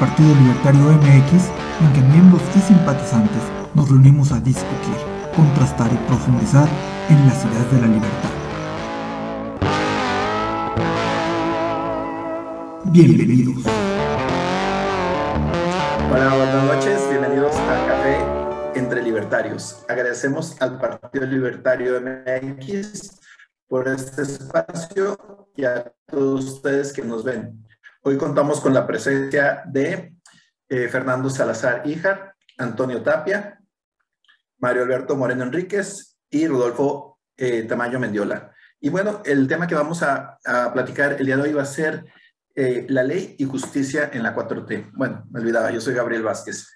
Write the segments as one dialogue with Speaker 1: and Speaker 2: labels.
Speaker 1: Partido Libertario MX en que miembros y simpatizantes nos reunimos a discutir, contrastar y profundizar en las ideas de la libertad. Bienvenidos.
Speaker 2: Hola, buenas noches, bienvenidos a Café entre Libertarios. Agradecemos al Partido Libertario MX por este espacio y a todos ustedes que nos ven. Hoy contamos con la presencia de eh, Fernando Salazar Híjar, Antonio Tapia, Mario Alberto Moreno Enríquez y Rodolfo eh, Tamayo Mendiola. Y bueno, el tema que vamos a, platicar el día de hoy va a ser eh, la ley y justicia en la 4T. Bueno, me olvidaba, yo soy Gabriel Vázquez.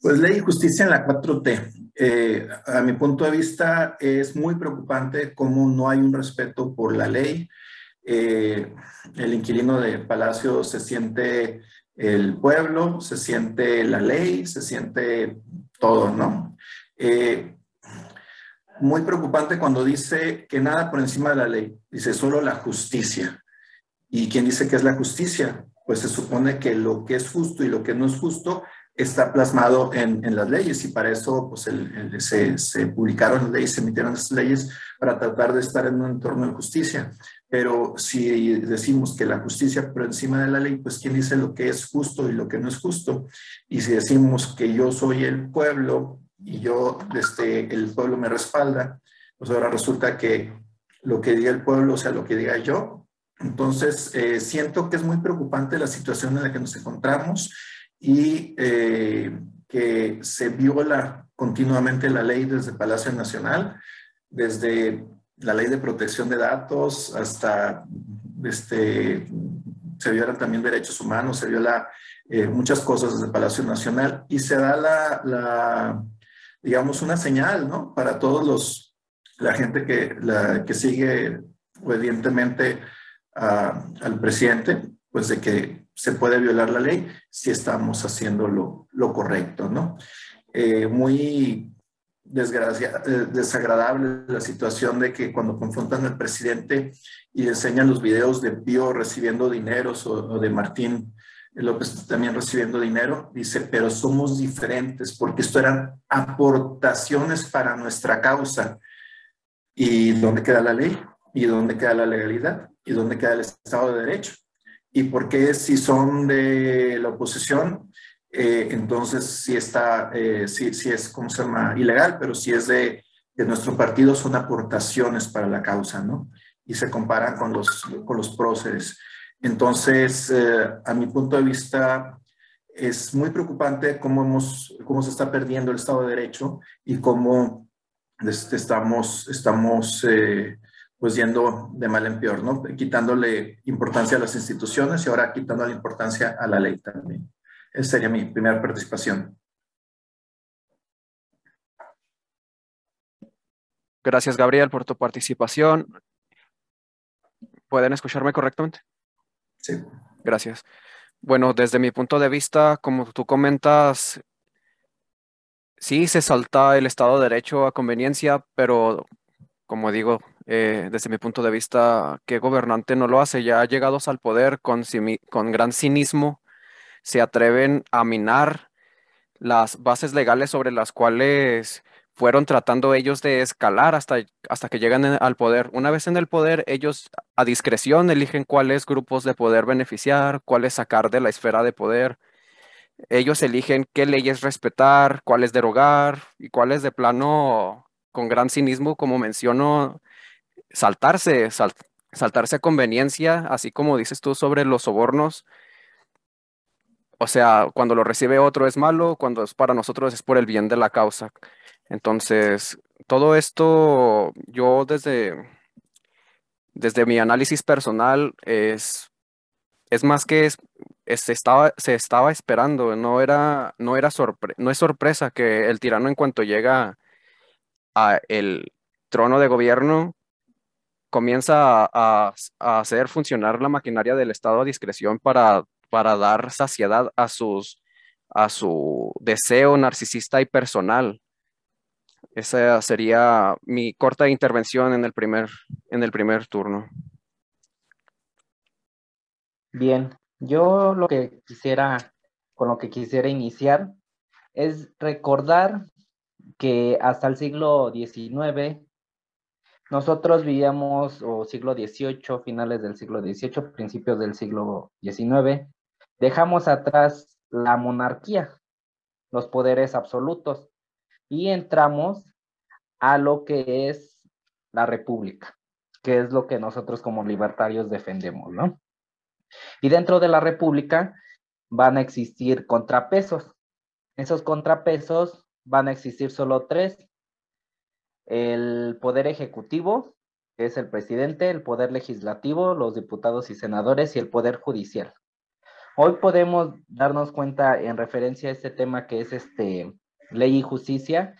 Speaker 2: Pues ley y justicia en la 4T. Eh, a mi punto de vista es muy preocupante cómo no hay un respeto por la ley. Eh, el inquilino de Palacio se siente el pueblo, se siente la ley, se siente todo, ¿no? Eh, muy preocupante cuando dice que nada por encima de la ley, dice solo la justicia. ¿Y quién dice que es la justicia? Pues se supone que lo que es justo y lo que no es justo está plasmado en, en las leyes y para eso pues, se, se, publicaron las leyes, se emitieron las leyes para tratar de estar en un entorno de justicia. Pero si decimos que la justicia por encima de la ley, pues quién dice lo que es justo y lo que no es justo. Y si decimos que yo soy el pueblo y yo, este, el pueblo me respalda, pues ahora resulta que lo que diga el pueblo, sea, lo que diga yo. Entonces, eh, siento que es muy preocupante la situación en la que nos encontramos y eh, que se viola continuamente la ley desde Palacio Nacional, desde la ley de protección de datos hasta, este, se violan también derechos humanos, se viola eh, muchas cosas desde Palacio Nacional y se da la, la, digamos, una señal, ¿no? Para todos los, la gente que, la, que sigue obedientemente a, al presidente, pues de que se puede violar la ley si estamos haciendo lo, lo correcto, ¿no? Eh, muy eh, desagradable la situación de que cuando confrontan al presidente y enseñan los videos de Pío recibiendo dineros o, o de Martín López también recibiendo dinero, dice, pero somos diferentes porque esto eran aportaciones para nuestra causa. ¿Y dónde queda la ley? ¿Y dónde queda la legalidad? ¿Y dónde queda el Estado de Derecho? Y por qué si son de la oposición, eh, entonces sí está, eh, sí, sí, es, ¿cómo se llama? Ilegal, pero si es de, de, nuestro partido son aportaciones para la causa, ¿no? Y se comparan con los, con los próceres. Entonces, eh, a mi punto de vista, es muy preocupante cómo, hemos, cómo se está perdiendo el Estado de Derecho y cómo este, estamos, estamos eh, pues yendo de mal en peor, ¿no? Quitándole importancia a las instituciones y ahora quitándole importancia a la ley también. Esa sería mi primera participación.
Speaker 3: Gracias, Gabriel, por tu participación. ¿Pueden escucharme correctamente?
Speaker 2: Sí.
Speaker 3: Gracias. Bueno, desde mi punto de vista, como tú comentas, sí se salta el Estado de Derecho a conveniencia, pero como digo, eh, desde mi punto de vista, ¿qué gobernante no lo hace? Ya llegados al poder con, gran cinismo, se atreven a minar las bases legales sobre las cuales fueron tratando ellos de escalar hasta, hasta que llegan al poder. Una vez en el poder, ellos a discreción eligen cuáles grupos de poder beneficiar, cuáles sacar de la esfera de poder. Ellos eligen qué leyes respetar, cuáles derogar y cuáles de plano, con gran cinismo, como menciono, saltarse, sal, saltarse a conveniencia, así como dices tú sobre los sobornos. O sea, cuando lo recibe otro es malo, cuando es para nosotros es por el bien de la causa. Entonces, todo esto yo desde, desde mi análisis personal es, es más que se estaba, se estaba esperando, no era, no era no es sorpresa que el tirano en cuanto llega a el trono de gobierno comienza a, hacer funcionar la maquinaria del Estado a discreción para, dar saciedad a, a su deseo narcisista y personal. Esa sería mi corta intervención en el primer, en el primer turno.
Speaker 4: Bien, yo lo que quisiera, con lo que quisiera iniciar es recordar que hasta el siglo XIX nosotros vivíamos, o siglo XVIII, finales del siglo XVIII, principios del siglo XIX, dejamos atrás la monarquía, los poderes absolutos, y entramos a lo que es la república, que es lo que nosotros como libertarios defendemos, ¿no? Y dentro de la república van a existir contrapesos. Esos contrapesos van a existir solo tres, el poder ejecutivo, que es el presidente, el poder legislativo, los diputados y senadores y el poder judicial. Hoy podemos darnos cuenta en referencia a este tema que es este ley y justicia,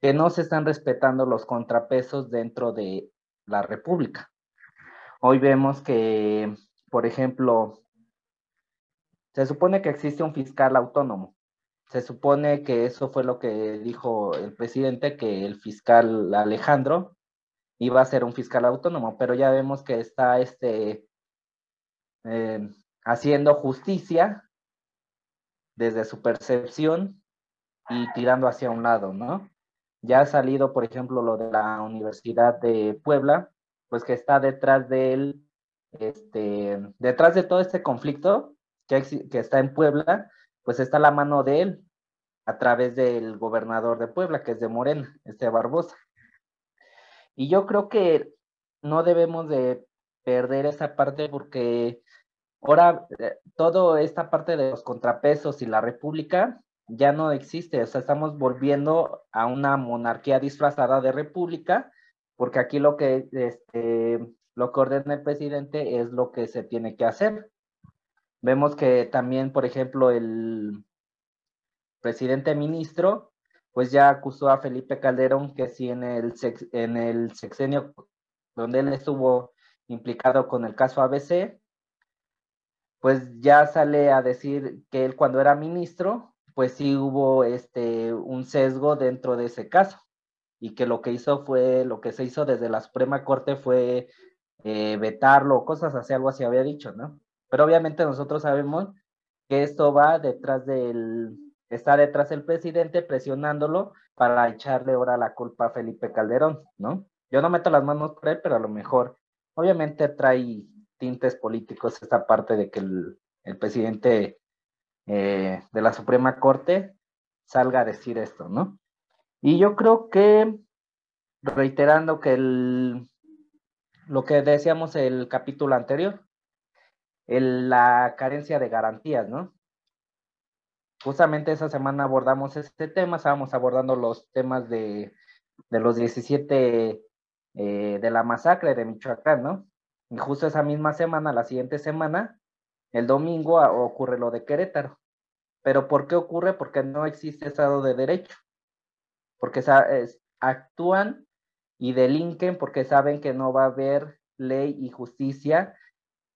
Speaker 4: que no se están respetando los contrapesos dentro de la República. Hoy vemos que, por ejemplo, se supone que existe un fiscal autónomo, se supone que eso fue lo que dijo el presidente, que el fiscal Alejandro iba a ser un fiscal autónomo, pero ya vemos que está este, eh, haciendo justicia desde su percepción y tirando hacia un lado, ¿no? Ya ha salido, por ejemplo, lo de la Universidad de Puebla, pues que está detrás de él, este, detrás de todo este conflicto que está en Puebla, pues está la mano de él a través del gobernador de Puebla, que es de Morena, este Barbosa. Y yo creo que no debemos de perder esa parte porque ahora eh, toda esta parte de los contrapesos y la república ya no existe, o sea, estamos volviendo a una monarquía disfrazada de república, porque aquí lo que, este, lo que ordena el presidente es lo que se tiene que hacer. Vemos que también, por ejemplo, el presidente ministro, pues ya acusó a Felipe Calderón que si en el, en el sexenio donde él estuvo implicado con el caso ABC, pues ya sale a decir que él cuando era ministro, pues sí hubo este un sesgo dentro de ese caso y que lo que hizo fue, lo que se hizo desde la Suprema Corte fue eh, vetarlo, cosas así, algo así había dicho, ¿no? Pero obviamente nosotros sabemos que esto va detrás del, está detrás del presidente presionándolo para echarle ahora la culpa a Felipe Calderón, ¿no? Yo no meto las manos por él, pero a lo mejor, obviamente trae tintes políticos esta parte de que el, presidente eh, de la Suprema Corte salga a decir esto, ¿no? Y yo creo que, reiterando que el, lo que decíamos el capítulo anterior, la carencia de garantías, ¿no? Justamente esa semana abordamos este tema, estábamos abordando los temas de, los 17 eh, de la masacre de Michoacán, ¿no? Y justo esa misma semana, la siguiente semana, el domingo ocurre lo de Querétaro. ¿Pero por qué ocurre? Porque no existe Estado de Derecho. Porque actúan y delinquen porque saben que no va a haber ley y justicia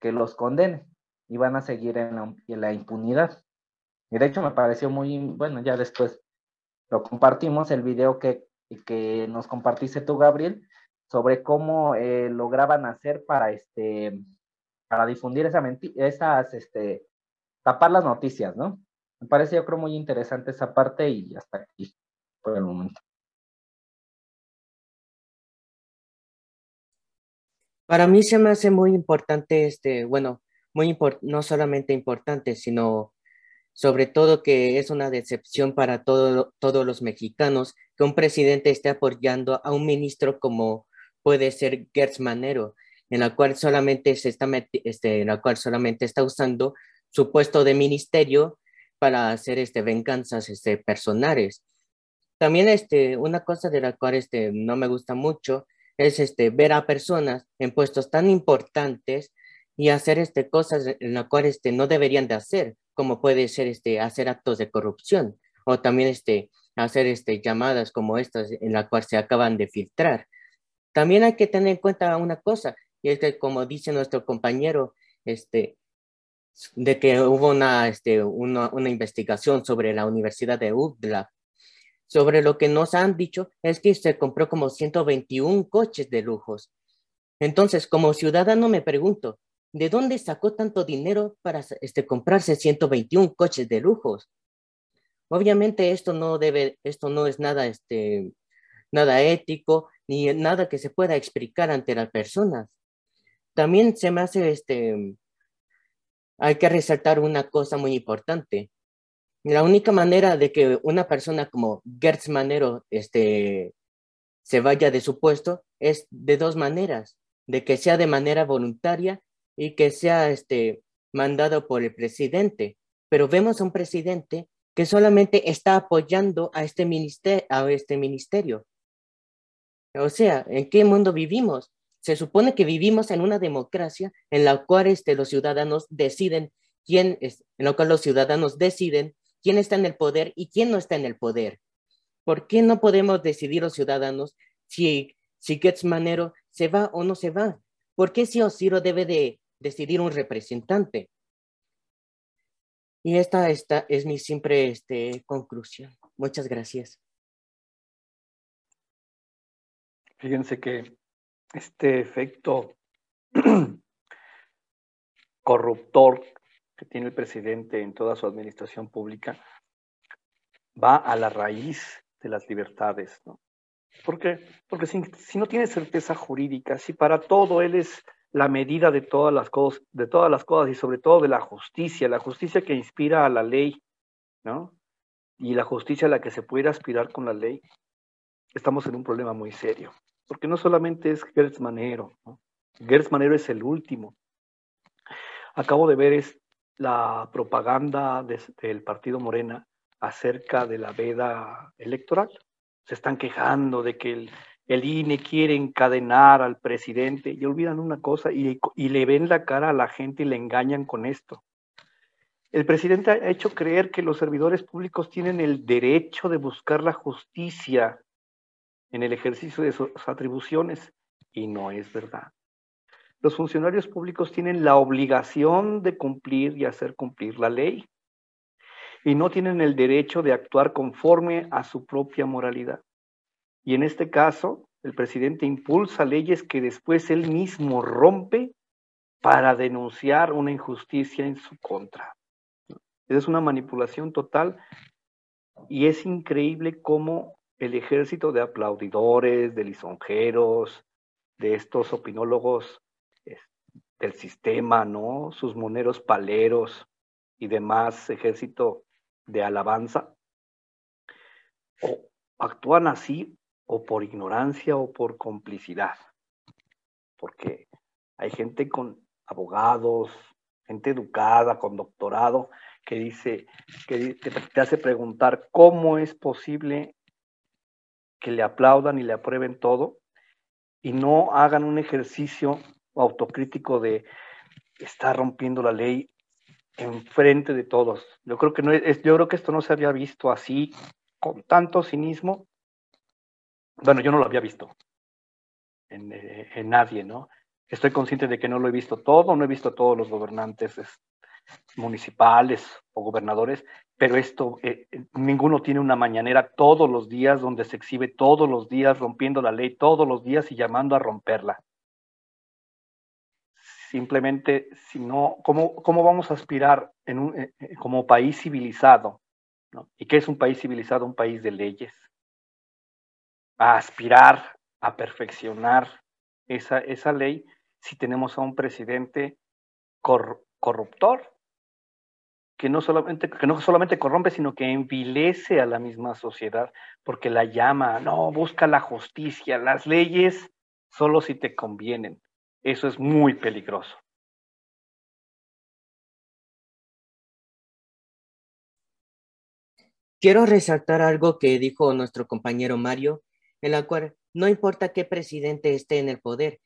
Speaker 4: que los condene y van a seguir en la, impunidad. Y de hecho me pareció muy, bueno, ya después lo compartimos, el video que, que nos compartiste tú, Gabriel, sobre cómo eh, lograban hacer para, este, para difundir esa esas, este, tapar las noticias, ¿no? Me parece yo creo muy interesante esa parte y hasta aquí por el momento.
Speaker 5: Para mí se me hace muy importante, este, bueno, muy no solamente importante, sino sobre todo que es una decepción para todos los mexicanos que un presidente esté apoyando a un ministro como puede ser Gertz Manero, en la cual solamente se está este, en la cual solamente está usando su puesto de ministerio para hacer este venganzas este personales. También este una cosa de la cual este no me gusta mucho es este, ver a personas en puestos tan importantes y hacer este, cosas en las cuales este, no deberían de hacer. como puede ser este, hacer actos de corrupción o también este, hacer este, llamadas como estas en la cual se acaban de filtrar. También hay que tener en cuenta una cosa, y es que como dice nuestro compañero, este, de que hubo una, este, una, una investigación sobre la Universidad de UDLA. Sobre lo que nos han dicho es que se compró como 121 coches de lujos. Entonces, como ciudadano me pregunto, ¿de dónde sacó tanto dinero para este, comprarse 121 coches de lujos? Obviamente esto no debe, esto no es nada, este, nada ético ni nada que se pueda explicar ante las personas. También se me hace, este, hay que resaltar una cosa muy importante. La única manera de que una persona como Gertz Manero este, se vaya de su puesto es de dos maneras, de que sea de manera voluntaria y que sea este, mandado por el presidente. Pero vemos a un presidente que solamente está apoyando a este, ministerio, a este ministerio. O sea, ¿en qué mundo vivimos? Se supone que vivimos en una democracia en la cual este, los ciudadanos deciden quién es, en la cual los ciudadanos deciden quién está en el poder y quién no está en el poder. ¿Por qué no podemos decidir los ciudadanos si, si Getz Manero se va o no se va? ¿Por qué si Osiro debe de decidir un representante? Y esta, esta es mi simple este, conclusión. Muchas gracias.
Speaker 6: Fíjense que este efecto corruptor que tiene el presidente en toda su administración pública va a la raíz de las libertades, ¿no? ¿Por qué? Porque si, no tiene certeza jurídica, si para todo él es la medida de todas las cosas, de todas las cosas y sobre todo de la justicia, la justicia que inspira a la ley, ¿no? Y la justicia a la que se puede aspirar con la ley, estamos en un problema muy serio porque no solamente es Gertz Manero, ¿no? Gertz Manero es el último. Acabo de ver es la propaganda del partido Morena acerca de la veda electoral. Se están quejando de que el, el INE quiere encadenar al presidente y olvidan una cosa y, y le ven la cara a la gente y le engañan con esto. El presidente ha hecho creer que los servidores públicos tienen el derecho de buscar la justicia en el ejercicio de sus atribuciones y no es verdad. Los funcionarios públicos tienen la obligación de cumplir y hacer cumplir la ley y no tienen el derecho de actuar conforme a su propia moralidad. Y en este caso, el presidente impulsa leyes que después él mismo rompe para denunciar una injusticia en su contra. Es una manipulación total y es increíble cómo el ejército de aplaudidores, de lisonjeros, de estos opinólogos del sistema, ¿no? Sus moneros paleros y demás ejército de alabanza, o actúan así o por ignorancia o por complicidad, porque hay gente con abogados, gente educada, con doctorado, que dice, que te hace preguntar cómo es posible que le aplaudan y le aprueben todo y no hagan un ejercicio autocrítico de estar rompiendo la ley en frente de todos. Yo creo que no es, yo creo que esto no se había visto así con tanto cinismo. Bueno, yo no lo había visto en, eh, nadie, ¿no? Estoy consciente de que no lo he visto todo, no he visto a todos los gobernantes municipales o gobernadores, pero esto, eh, ninguno tiene una mañanera todos los días donde se exhibe todos los días rompiendo la ley todos los días y llamando a romperla. Simplemente, si no, ¿cómo, cómo vamos a aspirar eh, eh, como país civilizado? ¿Y qué es un país civilizado? Un país de leyes. A aspirar a perfeccionar esa, esa ley si tenemos a un presidente corruptor, que no, solamente, que no solamente corrompe, sino que envilece a la misma sociedad, porque la llama, no, busca la justicia, las leyes solo si te convienen. Eso es muy peligroso.
Speaker 5: Quiero resaltar algo que dijo nuestro compañero Mario, en la cual no importa qué presidente esté en el poder,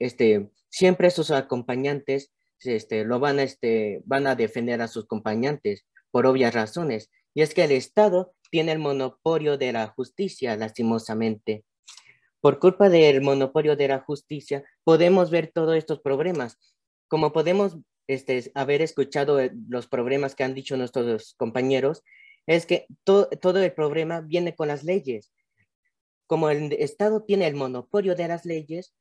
Speaker 5: este, siempre sus acompañantes este, lo van a, este, van a defender a sus compañeros por obvias razones. Y es que el Estado tiene el monopolio de la justicia, lastimosamente. Por culpa del monopolio de la justicia, podemos ver todos estos problemas. Como podemos este, haber escuchado eh, los problemas que han dicho nuestros compañeros, es que todo el problema viene con las leyes. Como el Estado tiene el monopolio de las leyes,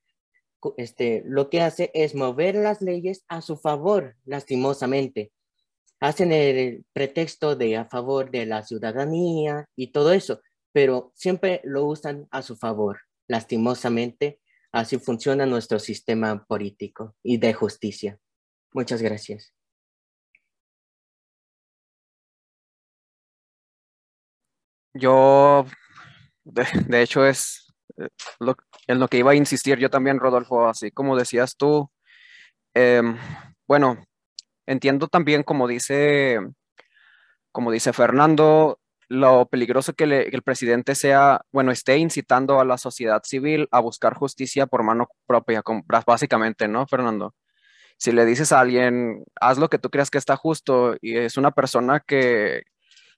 Speaker 5: este, lo que hace es mover las leyes a su favor, lastimosamente. Hacen el pretexto de a favor de la ciudadanía y todo eso, pero siempre lo usan a su favor. Lastimosamente, así funciona nuestro sistema político y de justicia. Muchas gracias.
Speaker 3: Yo, de, hecho, es eh, en lo que iba a insistir yo también, Rodolfo, así como decías tú. Em, bueno, entiendo también, como dice, como dice Fernando, lo peligroso que, el presidente sea, bueno, esté incitando a la sociedad civil a buscar justicia por mano propia, básicamente, ¿no, Fernando? Si le dices a alguien, haz lo que tú creas que está justo, y es una persona que,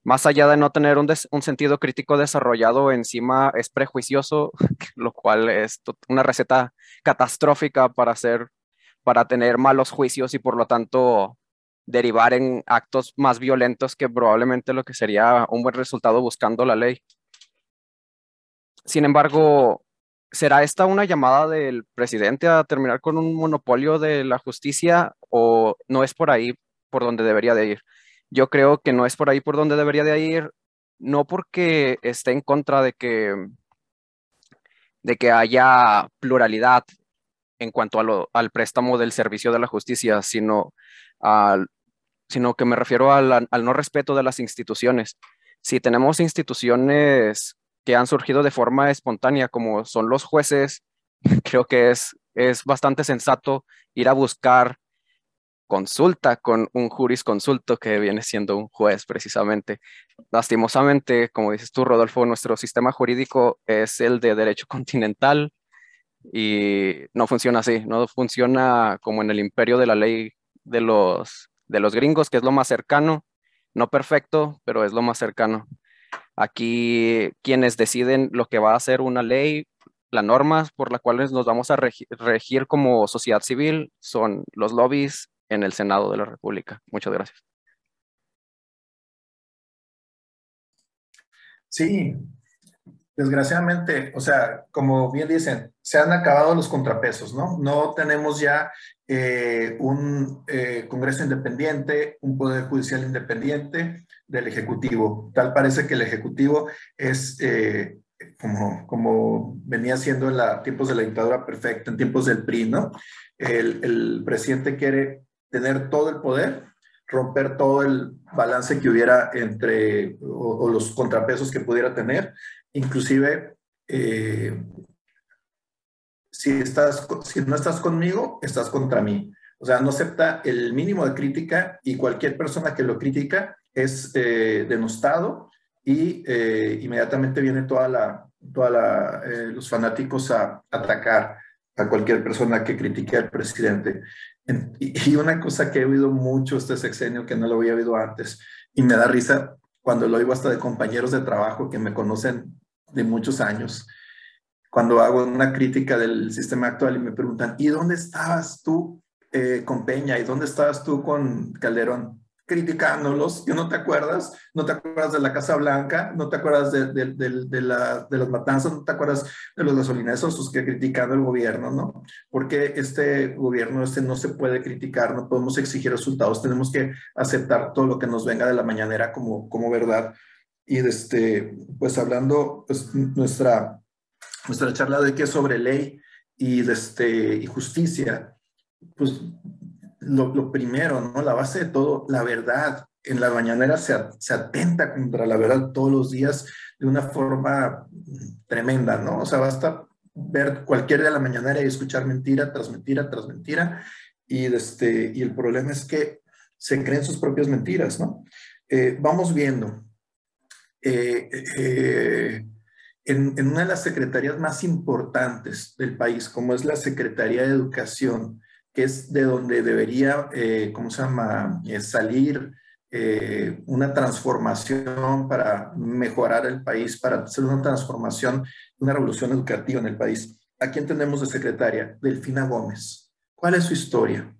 Speaker 3: más allá de no tener un, sentido crítico desarrollado, encima es prejuicioso, lo cual es una receta catastrófica para hacer, para tener malos juicios y por lo tanto derivar en actos más violentos que probablemente lo que sería un buen resultado buscando la ley. Sin embargo, ¿será esta una llamada del presidente a terminar con un monopolio de la justicia o no es por ahí por donde debería de ir? Yo creo que no es por ahí por donde debería de ir, no porque esté en contra de que, de que haya pluralidad en cuanto al préstamo del servicio de la justicia, sino al, sino que me refiero al, no respeto de las instituciones. Si tenemos instituciones que han surgido de forma espontánea, como son los jueces, creo que es, es bastante sensato ir a buscar consulta con un jurisconsulto que viene siendo un juez precisamente. Lastimosamente, como dices tú, Rodolfo, nuestro sistema jurídico es el de derecho continental y no funciona así, no funciona como en el imperio de la ley de los de los gringos, que es lo más cercano, no perfecto, pero es lo más cercano. Aquí quienes deciden lo que va a ser una ley, la norma por la cual nos vamos a regir como sociedad civil son los lobbies en el Senado de la República. Muchas gracias.
Speaker 2: Sí, desgraciadamente, o sea, como bien dicen, se han acabado los contrapesos, ¿no? No tenemos ya eh, un eh, Congreso independiente, un Poder Judicial independiente del Ejecutivo. Tal parece que el Ejecutivo es, eh, como, como venía siendo en la, tiempos de la dictadura perfecta, en tiempos del PRI, ¿no? El, el presidente quiere tener todo el poder, romper todo el balance que hubiera entre, o, o los contrapesos que pudiera tener, inclusive si, estás, si no estás conmigo, estás contra mí. O sea, no acepta el mínimo de crítica y cualquier persona que lo critica es eh, denostado y eh, inmediatamente viene toda la, toda eh, los fanáticos a, atacar a cualquier persona que critique al presidente. Y, una cosa que he oído mucho este sexenio que no lo había oído antes y me da risa cuando lo oigo hasta de compañeros de trabajo que me conocen de muchos años cuando hago una crítica del sistema actual y me preguntan, ¿y dónde estabas tú eh, con Peña? ¿Y dónde estabas tú con Calderón? Criticándolos, ¿y no te acuerdas? ¿No te acuerdas de la Casa Blanca? ¿No te acuerdas de, de, de, la, de las matanzas? ¿No te acuerdas de los gasolineros que criticando el gobierno? ¿no? Porque este gobierno este no se puede criticar, no podemos exigir resultados, tenemos que aceptar todo lo que nos venga de la mañanera como, como verdad. Y este, pues hablando, pues nuestra nuestra charla de que sobre ley y, este, y justicia, pues lo, primero, ¿no? La base de todo, la verdad. En la mañanera se, se atenta contra la verdad todos los días de una forma tremenda, ¿no? O sea, basta ver cualquier de la mañanera y escuchar mentira tras mentira tras mentira. Y, este, y el problema es que se creen sus propias mentiras, ¿no? Eh, vamos viendo. Eh, eh, en, una de las secretarías más importantes del país, como es la Secretaría de Educación, que es de donde debería, eh, ¿cómo se llama?, eh, salir una transformación para mejorar el país, para hacer una transformación, una revolución educativa en el país. ¿A quién tenemos de secretaria? Delfina Gómez. ¿Cuál es su historia?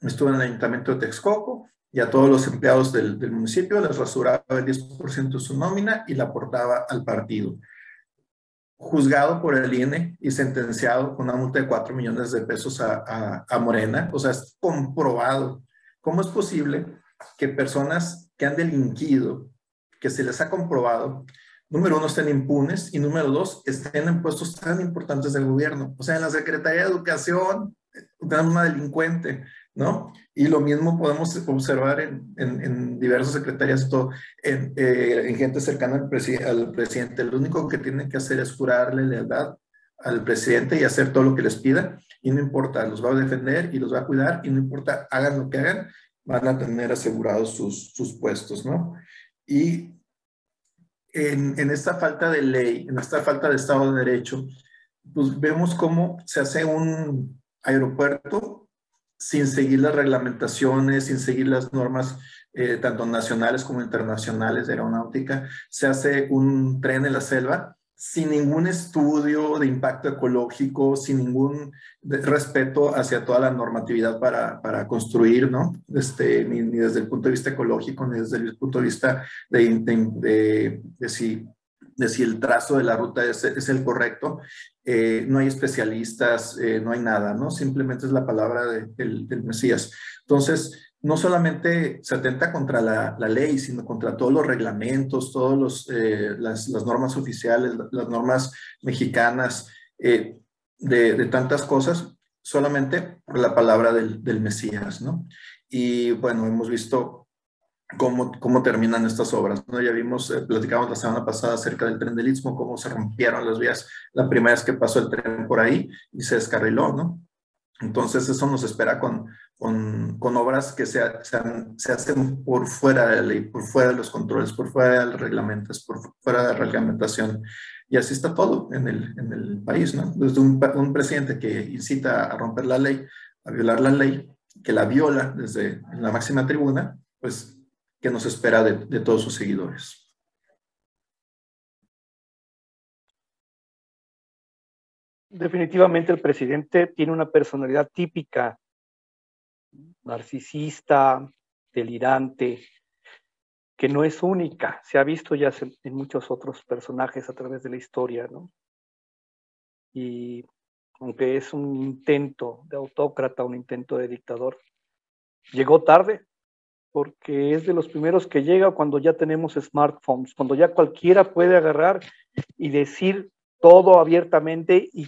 Speaker 2: Estuvo en el ayuntamiento de Texcoco y a todos los empleados del, del municipio les rasuraba el 10% de su nómina y la aportaba al partido juzgado por el INE y sentenciado con una multa de 4 millones de pesos a, a, Morena. O sea, es comprobado. ¿Cómo es posible que personas que han delinquido, que se les ha comprobado, número uno, estén impunes y número dos, estén en puestos tan importantes del gobierno? O sea, en la Secretaría de Educación, tenemos una delincuente, ¿no? Y lo mismo podemos observar en, en, diversas secretarías, todo, en, eh, en, gente cercana al, al, presidente. Lo único que tienen que hacer es jurarle lealtad al presidente y hacer todo lo que les pida, y no importa, los va a defender y los va a cuidar, y no importa, hagan lo que hagan, van a tener asegurados sus, sus puestos, ¿no? Y en, en esta falta de ley, en esta falta de Estado de Derecho, pues vemos cómo se hace un aeropuerto sin seguir las reglamentaciones, sin seguir las normas eh, tanto nacionales como internacionales de aeronáutica. Se hace un tren en la selva sin ningún estudio de impacto ecológico, sin ningún respeto hacia toda la normatividad para, para construir, ¿no? Este, ni, desde el punto de vista ecológico, ni desde el punto de vista de, de, de si de si el trazo de la ruta es, el correcto. Eh, no hay especialistas, eh, no hay nada, ¿no? Simplemente es la palabra del, Mesías. Entonces, no solamente se atenta contra la, ley, sino contra todos los reglamentos, todas eh, las, normas oficiales, las normas mexicanas, de, de, tantas cosas, solamente por la palabra del Mesías, ¿no? Y bueno, hemos visto cómo, cómo terminan estas obras. ¿no? Ya vimos, eh, platicamos la semana pasada acerca del tren del Istmo, cómo se rompieron las vías la primera vez que pasó el tren por ahí y se descarriló, ¿no? Entonces eso nos espera con, con, con obras que se, se, hacen por fuera de la ley, por fuera de los controles, por fuera de los reglamentos, por fuera de la reglamentación. Y así está todo en el, en el país, ¿no? Desde un, un presidente que incita a romper la ley, a violar la ley, que la viola desde la máxima tribuna, pues que nos espera de, todos sus seguidores.
Speaker 6: Definitivamente el presidente tiene una personalidad típica, narcisista, delirante, que no es única, se ha visto ya en muchos otros personajes a través de la historia, ¿no? Y aunque es un intento de autócrata, un intento de dictador, llegó tarde, porque es de los primeros que llega cuando ya tenemos smartphones, cuando ya cualquiera puede agarrar y decir todo abiertamente y,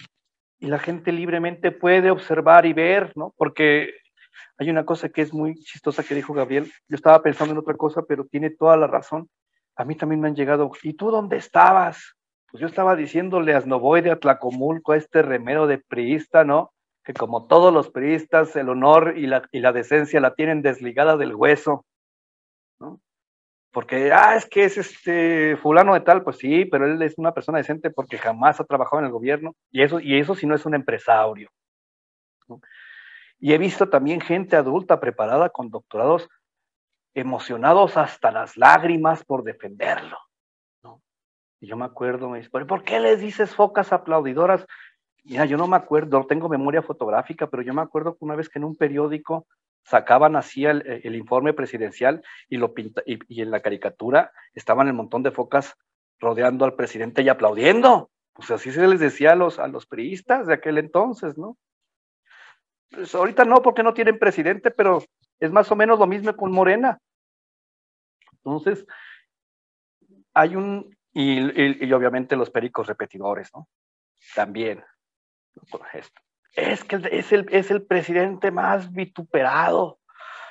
Speaker 6: la gente libremente puede observar y ver, ¿no? Porque hay una cosa que es muy chistosa que dijo Gabriel, yo estaba pensando en otra cosa, pero tiene toda la razón. A mí también me han llegado, ¿y tú dónde estabas? Pues yo estaba diciéndole a Snoboy a Tlacomulco, a este remero de priista, ¿no? Como todos los periodistas, el honor y la, y la decencia la tienen desligada del hueso, ¿no? Porque, ah, es que es este fulano de tal, pues sí, pero él es una persona decente porque jamás ha trabajado en el gobierno, y eso, y eso si no es un empresario. Y he visto también gente adulta preparada con doctorados emocionados hasta las lágrimas por defenderlo. ¿no? Y yo me acuerdo, me dice, ¿por qué les dices focas aplaudidoras? Mira, yo no me acuerdo, tengo memoria fotográfica, pero yo me acuerdo que una vez que en un periódico sacaban así el, informe presidencial y, lo pinta, y, en la caricatura estaban el montón de focas rodeando al presidente y aplaudiendo. Pues así se les decía a los, a los periodistas de aquel entonces, ¿no? Pues ahorita no, porque no tienen presidente, pero es más o menos lo mismo con Morena. Entonces, hay un, y, y obviamente los pericos repetidores, ¿no? También, es que es el, es el presidente más vituperado.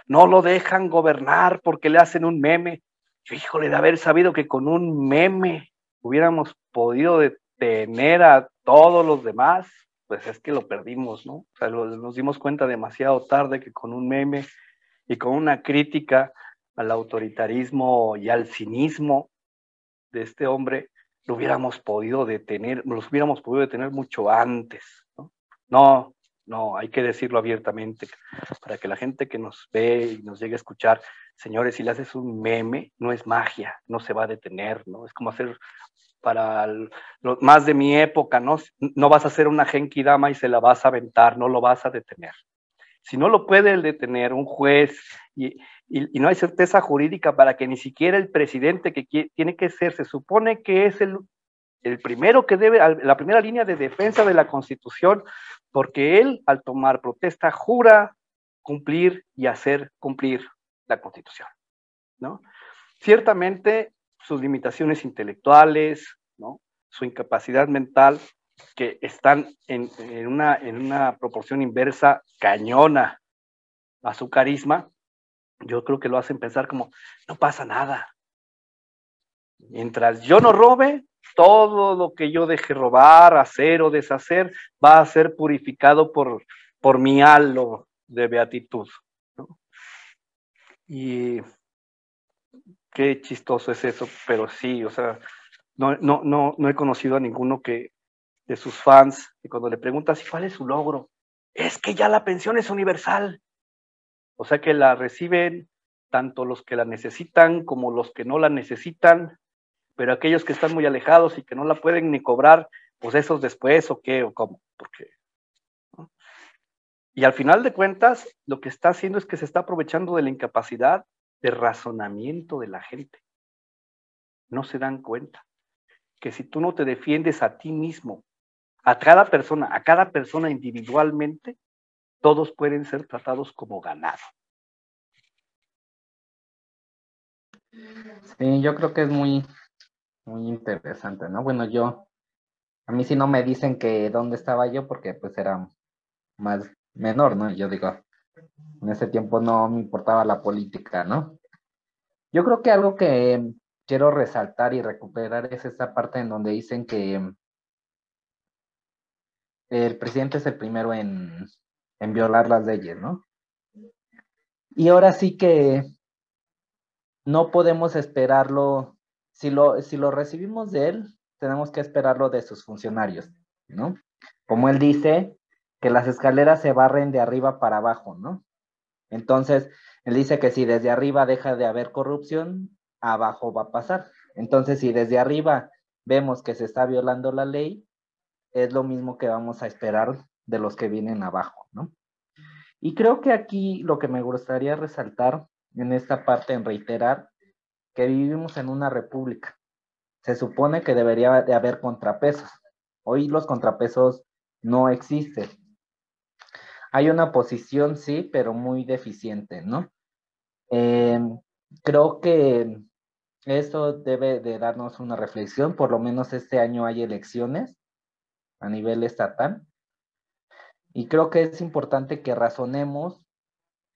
Speaker 6: No lo dejan gobernar porque le hacen un meme. Yo, híjole, de haber sabido que con un meme hubiéramos podido detener a todos los demás, pues es que lo perdimos, ¿no? O sea, nos dimos cuenta demasiado tarde que con un meme y con una crítica al autoritarismo y al cinismo de este hombre, lo hubiéramos podido detener, los hubiéramos podido detener mucho antes. No, no, hay que decirlo abiertamente para que la gente que nos ve y nos llegue a escuchar, señores, si le haces un meme, no es magia, no se va a detener, ¿no? Es como hacer para los más de mi época, ¿no? No vas a hacer una genki dama y se la vas a aventar, no lo vas a detener. Si no lo puede detener un juez y, y, no hay certeza jurídica para que ni siquiera el presidente que tiene que ser, se supone que es el, el primero que debe, la primera línea de defensa de la Constitución, porque él al tomar protesta jura cumplir y hacer cumplir la Constitución, ¿no? Ciertamente sus limitaciones intelectuales, ¿no? Su incapacidad mental, que están en, una, en una proporción inversa cañona a su carisma, yo creo que lo hacen pensar como, no pasa nada. Mientras yo no robe, todo lo que yo deje robar, hacer o deshacer va a ser purificado por, por mi halo de beatitud. Y qué chistoso es eso, pero sí, o sea, no, no, no, no he conocido a ninguno que de sus fans, que cuando le preguntas cuál es su logro, es que ya la pensión es universal. O sea que la reciben tanto los que la necesitan como los que no la necesitan, pero aquellos que están muy alejados y que no la pueden ni cobrar, pues esos después o qué o cómo, porque y al final de cuentas lo que está haciendo es que se está aprovechando de la incapacidad de razonamiento de la gente. No se dan cuenta que si tú no te defiendes a ti mismo, a cada persona, a cada persona individualmente, todos pueden ser tratados como ganado.
Speaker 4: Sí, yo creo que es muy, muy interesante, ¿no? Bueno, yo, a mí sí no me dicen que dónde estaba yo porque pues era más menor, ¿no? Yo digo, en ese tiempo no me importaba la política, ¿no? Yo creo que algo que quiero resaltar y recuperar es esta parte en donde dicen que el presidente es el primero en, en violar las leyes, ¿no? Y ahora sí que no podemos esperarlo si lo, si lo recibimos de él, tenemos que esperarlo de sus funcionarios, ¿no? Como él dice, que las escaleras se barren de arriba para abajo, ¿no? Entonces, él dice que si desde arriba deja de haber corrupción, abajo va a pasar. Entonces, si desde arriba vemos que se está violando la ley, es lo mismo que vamos a esperar de los que vienen abajo, ¿no? Y creo que aquí lo que me gustaría resaltar en esta parte, en reiterar, que vivimos en una república. Se supone que debería de haber contrapesos. Hoy los contrapesos no existen. Hay una posición, sí, pero muy deficiente, ¿no? Em, creo que esto debe de darnos una reflexión. Por lo menos este año hay elecciones a nivel estatal. Y creo que es importante que razonemos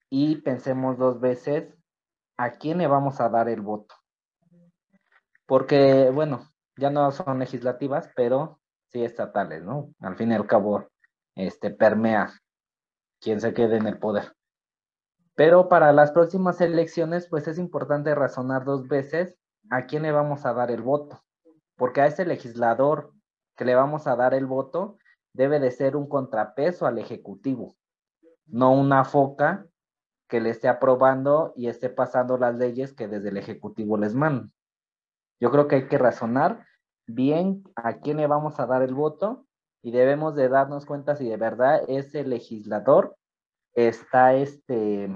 Speaker 4: y pensemos dos veces a quién le vamos a dar el voto. Porque, bueno, ya no son legislativas, pero sí estatales, ¿no? Al fin y al cabo, este, permea quien se quede en el poder. Pero para las próximas elecciones, pues es importante razonar dos veces a quién le vamos a dar el voto. Porque a ese legislador que le vamos a dar el voto debe de ser un contrapeso al Ejecutivo, no una foca que le esté aprobando y esté pasando las leyes que desde el Ejecutivo les mandan. Yo creo que hay que razonar bien a quién le vamos a dar el voto y debemos de darnos cuenta si de verdad ese legislador está este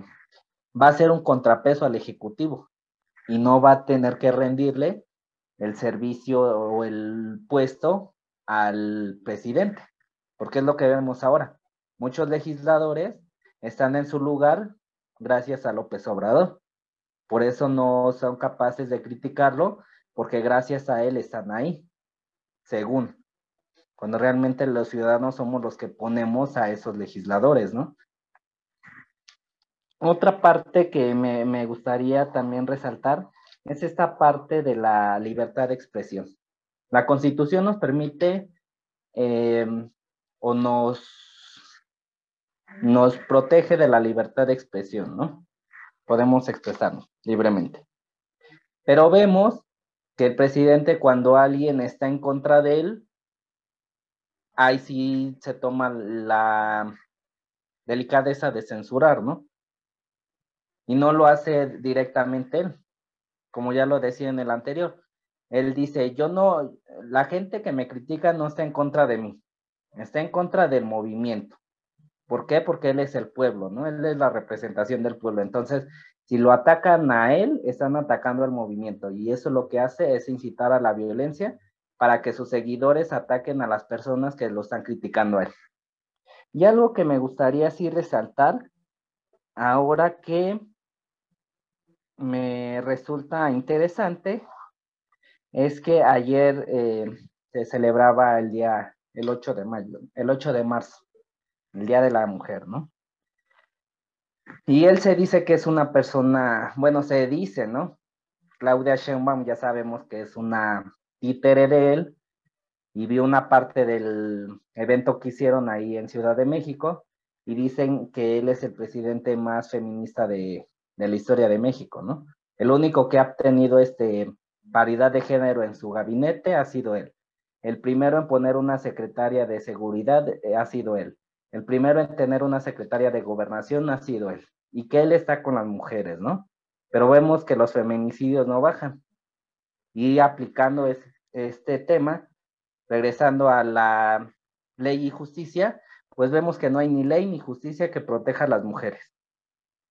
Speaker 4: va a ser un contrapeso al ejecutivo y no va a tener que rendirle el servicio o el puesto al presidente, porque es lo que vemos ahora. Muchos legisladores están en su lugar gracias a López Obrador. Por eso no son capaces de criticarlo, porque gracias a él están ahí, según, cuando realmente los ciudadanos somos los que ponemos a esos legisladores, ¿no? Otra parte que me, gustaría también resaltar es esta parte de la libertad de expresión. La constitución nos permite em, o nos nos protege de la libertad de expresión, ¿no? Podemos expresarnos libremente. Pero vemos que el presidente cuando alguien está en contra de él, ahí sí se toma la, delicadeza de censurar, ¿no? Y no lo hace directamente él, como ya lo decía en el anterior. Él dice, yo no, la gente que me critica no está en contra de mí, está en contra del movimiento. ¿Por qué? Porque él es el pueblo, ¿no? Él es la representación del pueblo. Entonces, si lo atacan a él, están atacando al movimiento y eso lo que hace es incitar a la violencia para que sus seguidores ataquen a las personas que lo están criticando a él. Y algo que me gustaría así resaltar, ahora que me resulta interesante, es que ayer eh, se celebraba el día, el 8 de mayo, el 8 de marzo, el Día de la Mujer, ¿no? Y él se dice que es una persona, bueno, se dice, ¿no? Claudia Sheinbaum ya sabemos que es una títere de él y vi una parte del evento que hicieron ahí en Ciudad de México y dicen que él es el presidente más feminista de, de la historia de México, ¿no? El único que ha tenido este paridad de género en su gabinete ha sido él. El primero en poner una secretaria de seguridad eh, ha sido él. El primero en tener una secretaria de gobernación ha sido él. Y que él está con las mujeres, ¿no? Pero vemos que los feminicidios no bajan. Y aplicando este tema, regresando a la ley y justicia, pues vemos que no hay ni ley ni justicia que proteja a las mujeres.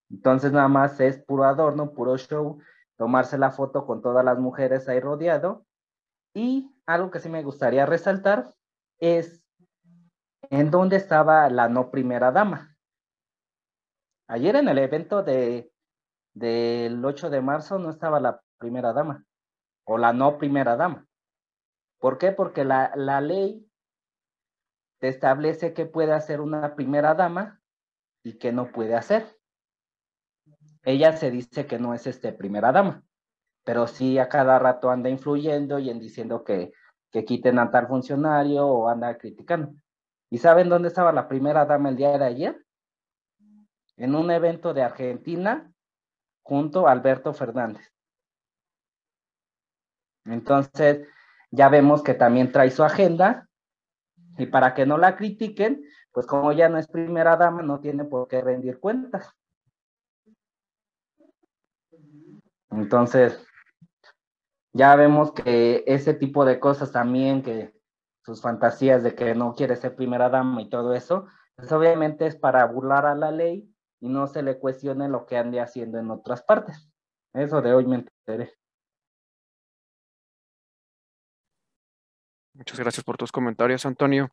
Speaker 4: Entonces nada más es puro adorno, puro show, tomarse la foto con todas las mujeres ahí rodeado. Y algo que sí me gustaría resaltar es en dónde estaba la no primera dama. Ayer en el evento de, del 8 de marzo no estaba la primera dama o la no primera dama. ¿Por qué? Porque la, la ley te establece que puede hacer una primera dama y que no puede hacer. Ella se dice que no es este primera dama, pero sí a cada rato anda influyendo y en diciendo que, que quiten a tal funcionario o anda criticando. ¿Y saben dónde estaba la primera dama el día de ayer? En un evento de Argentina junto a Alberto Fernández. Entonces, ya vemos que también trae su agenda y para que no la critiquen, pues como ya no es primera dama, no tiene por qué rendir cuentas. Entonces, ya vemos que ese tipo de cosas también, que sus fantasías de que no quiere ser primera dama y todo eso, pues obviamente es para burlar a la ley y no se le cuestione lo que ande haciendo en otras partes. Eso de hoy me enteré.
Speaker 3: Muchas gracias por tus comentarios, Antonio.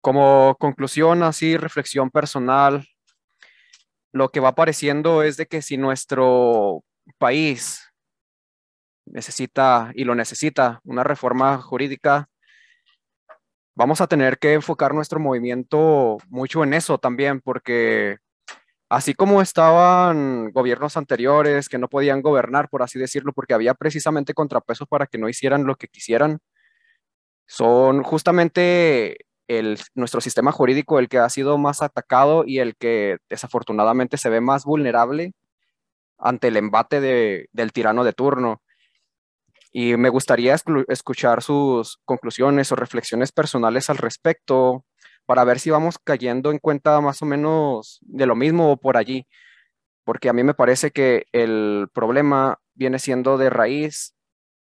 Speaker 3: Como conclusión, así, reflexión personal, lo que va apareciendo es de que si nuestro país necesita y lo necesita una reforma jurídica, vamos a tener que enfocar nuestro movimiento mucho en eso también, porque así como estaban gobiernos anteriores que no podían gobernar, por así decirlo, porque había precisamente contrapesos para que no hicieran lo que quisieran, son justamente el, nuestro sistema jurídico el que ha sido más atacado y el que desafortunadamente se ve más vulnerable ante el embate del tirano de turno. Y me gustaría escuchar sus conclusiones o reflexiones personales al respecto para ver si vamos cayendo en cuenta más o menos de lo mismo o por allí. Porque a mí me parece que el problema viene siendo de raíz,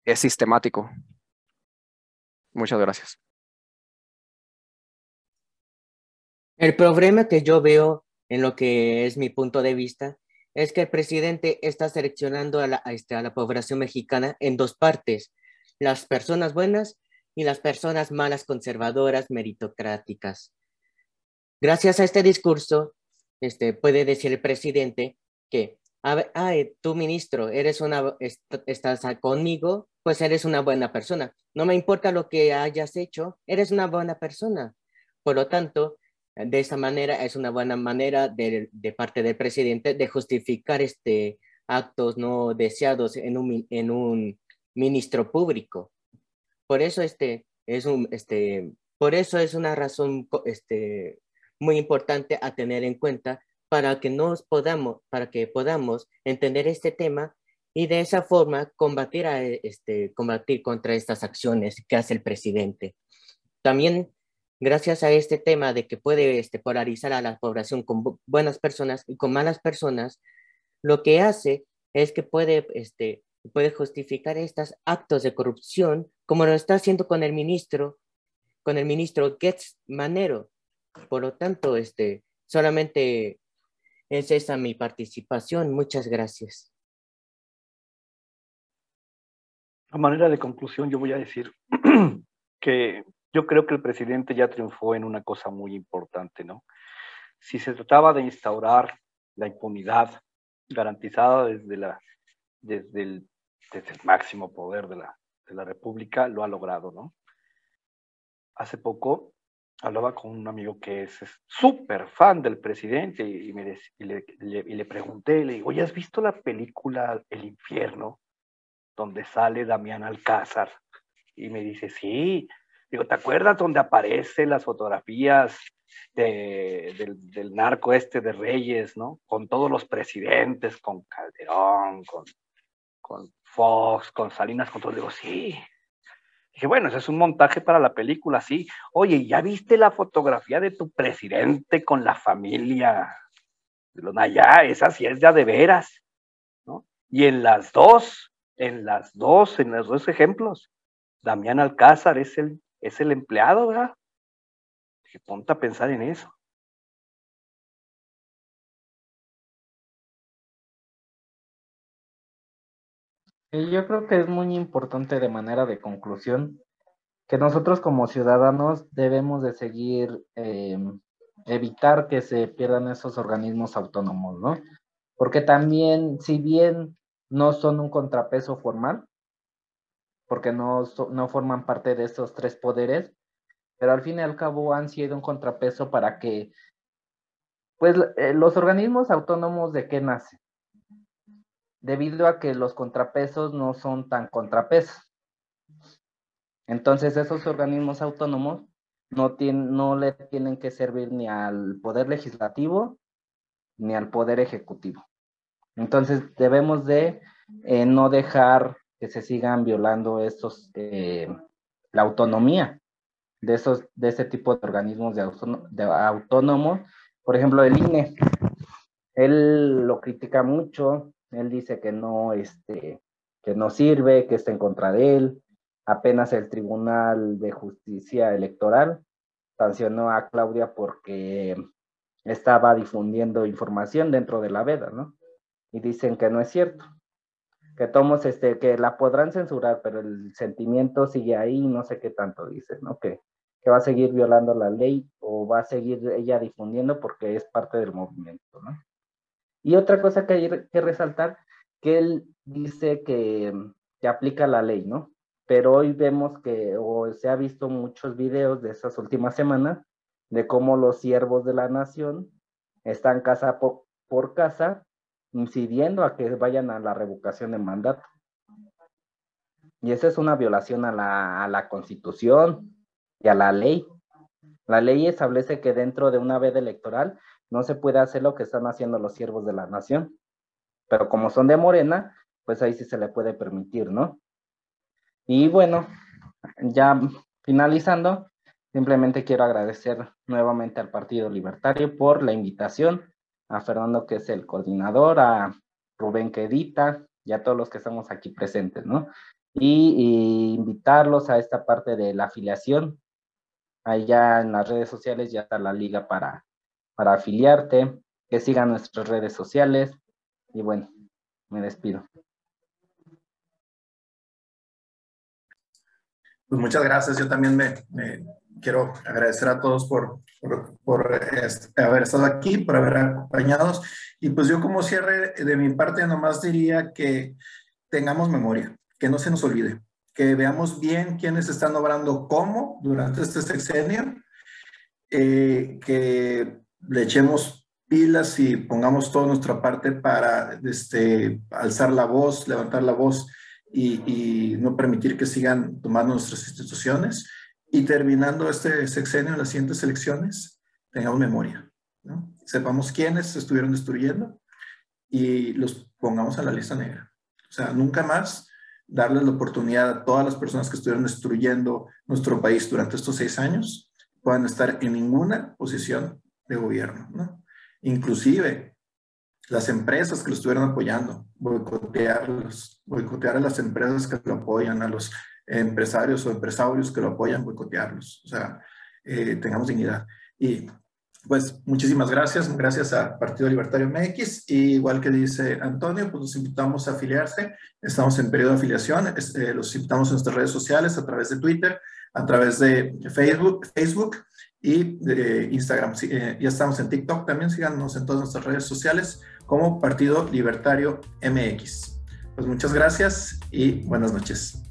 Speaker 3: es sistemático. Muchas gracias.
Speaker 5: El problema que yo veo en lo que es mi punto de vista es que el presidente está seleccionando a la, este, a la población mexicana en dos partes, las personas buenas y las personas malas, conservadoras, meritocráticas. Gracias a este discurso, este, puede decir el presidente que, ay, tú ministro, eres una, estás conmigo, pues eres una buena persona. No me importa lo que hayas hecho, eres una buena persona. Por lo tanto, de esa manera es una buena manera de, parte del presidente de justificar este actos no deseados en un, en un ministro público. Por eso este es un este por eso es una razón este muy importante a tener en cuenta para que nos podamos para que podamos entender este tema y de esa forma combatir a este combatir contra estas acciones que hace el presidente. También gracias a este tema de que puede este, polarizar a la población con buenas personas y con malas personas, lo que hace es que puede, este, puede justificar estos actos de corrupción como lo está haciendo con el ministro, con el ministro Getz Manero. Por lo tanto, este, solamente es esa mi participación. Muchas gracias.
Speaker 6: A manera de conclusión, yo voy a decir que yo creo que el presidente ya triunfó en una cosa muy importante, ¿no? Si se trataba de instaurar la impunidad garantizada desde, la, desde, el, desde el máximo poder de la, de la República, lo ha logrado, ¿no? Hace poco hablaba con un amigo que es súper fan del presidente y, me y, le, y, le, pregunté, le digo, oye, ¿has visto la película El infierno? Donde sale Damián Alcázar. Y me dice, sí. Digo, ¿te acuerdas donde aparecen las fotografías del, del, narco este de Reyes, ¿no? Con todos los presidentes, con Calderón, con, con Fox, con Salinas, con todo. Digo, sí. Dije, bueno, ese es un montaje para la película, sí. Oye, ¿ya viste la fotografía de tu presidente con la familia? Ya, esa sí es ya de veras, ¿no? Y en las dos, en las dos, en los dos ejemplos, Damián Alcázar es el, es el empleado, ¿verdad? Dije, ponte a pensar en eso.
Speaker 4: Yo creo que es muy importante de manera de conclusión que nosotros como ciudadanos debemos de seguir, eh, evitar que se pierdan esos organismos autónomos, ¿no? Porque también, si bien no son un contrapeso formal, porque no, no forman parte de esos tres poderes, pero al fin y al cabo han sido un contrapeso para que, pues, eh, los organismos autónomos de qué nacen? debido a que los contrapesos no son tan contrapesos. Entonces esos organismos autónomos no, tienen, no le tienen que servir ni al poder legislativo ni al poder ejecutivo. Entonces debemos de eh, no dejar que se sigan violando estos, eh, la autonomía de, esos, de ese tipo de organismos de, de autónomos. Por ejemplo, el INE, él lo critica mucho, él dice que no, este, que no sirve, que está en contra de él. Apenas el Tribunal de Justicia Electoral sancionó a Claudia porque estaba difundiendo información dentro de la veda, ¿no? Y dicen que no es cierto. Que tomos, este, que la podrán censurar, pero el sentimiento sigue ahí, no sé qué tanto dicen, ¿no? Que, que va a seguir violando la ley o va a seguir ella difundiendo porque es parte del movimiento, ¿no? Y otra cosa que hay que resaltar, que él dice que, que aplica la ley, ¿no? Pero hoy vemos que, o se ha visto muchos videos de esas últimas semanas, de cómo los siervos de la nación están casa por, por casa incidiendo a que vayan a la revocación de mandato. Y esa es una violación a la, a la constitución y a la ley. La ley establece que dentro de una veda electoral no se puede hacer lo que están haciendo los siervos de la nación. Pero como son de Morena, pues ahí sí se le puede permitir, ¿no? Y bueno, ya finalizando, simplemente quiero agradecer nuevamente al Partido Libertario por la invitación, a Fernando que es el coordinador, a Rubén que edita y a todos los que estamos aquí presentes, ¿no? Y, invitarlos a esta parte de la afiliación. Allá en las redes sociales ya está la liga para para afiliarte, que sigan nuestras redes sociales y bueno, me despido.
Speaker 2: Pues muchas gracias. Yo también me, quiero agradecer a todos por, por, este, haber estado aquí, por haber acompañado. Y pues yo como cierre de mi parte nomás diría que tengamos memoria, que no se nos olvide, que veamos bien quiénes están obrando cómo durante este sexenio, eh, que le echemos pilas y pongamos toda nuestra parte para este, alzar la voz, levantar la voz y, no permitir que sigan tomando nuestras instituciones. Y terminando este sexenio, las siguientes elecciones, tengamos memoria, sepamos quiénes estuvieron destruyendo y los pongamos a la lista negra. O sea, nunca más darles la oportunidad a todas las personas que estuvieron destruyendo nuestro país durante estos seis años puedan estar en ninguna posición de gobierno, ¿no? Inclusive las empresas que lo estuvieron apoyando, boicotearlos, boicotear a las empresas que lo apoyan, a los empresarios o empresarios que lo apoyan, boicotearlos. O sea, eh, tengamos dignidad. Y pues muchísimas gracias, gracias a Partido Libertario MX. Y igual que dice Antonio, pues los invitamos a afiliarse. Estamos en periodo de afiliación, eh, los invitamos en nuestras redes sociales, a través de Twitter, a través de Facebook, Facebook y de Instagram. Eh, ya estamos en TikTok también, síganos en todas nuestras redes sociales como Partido Libertario MX. Pues muchas gracias y buenas noches.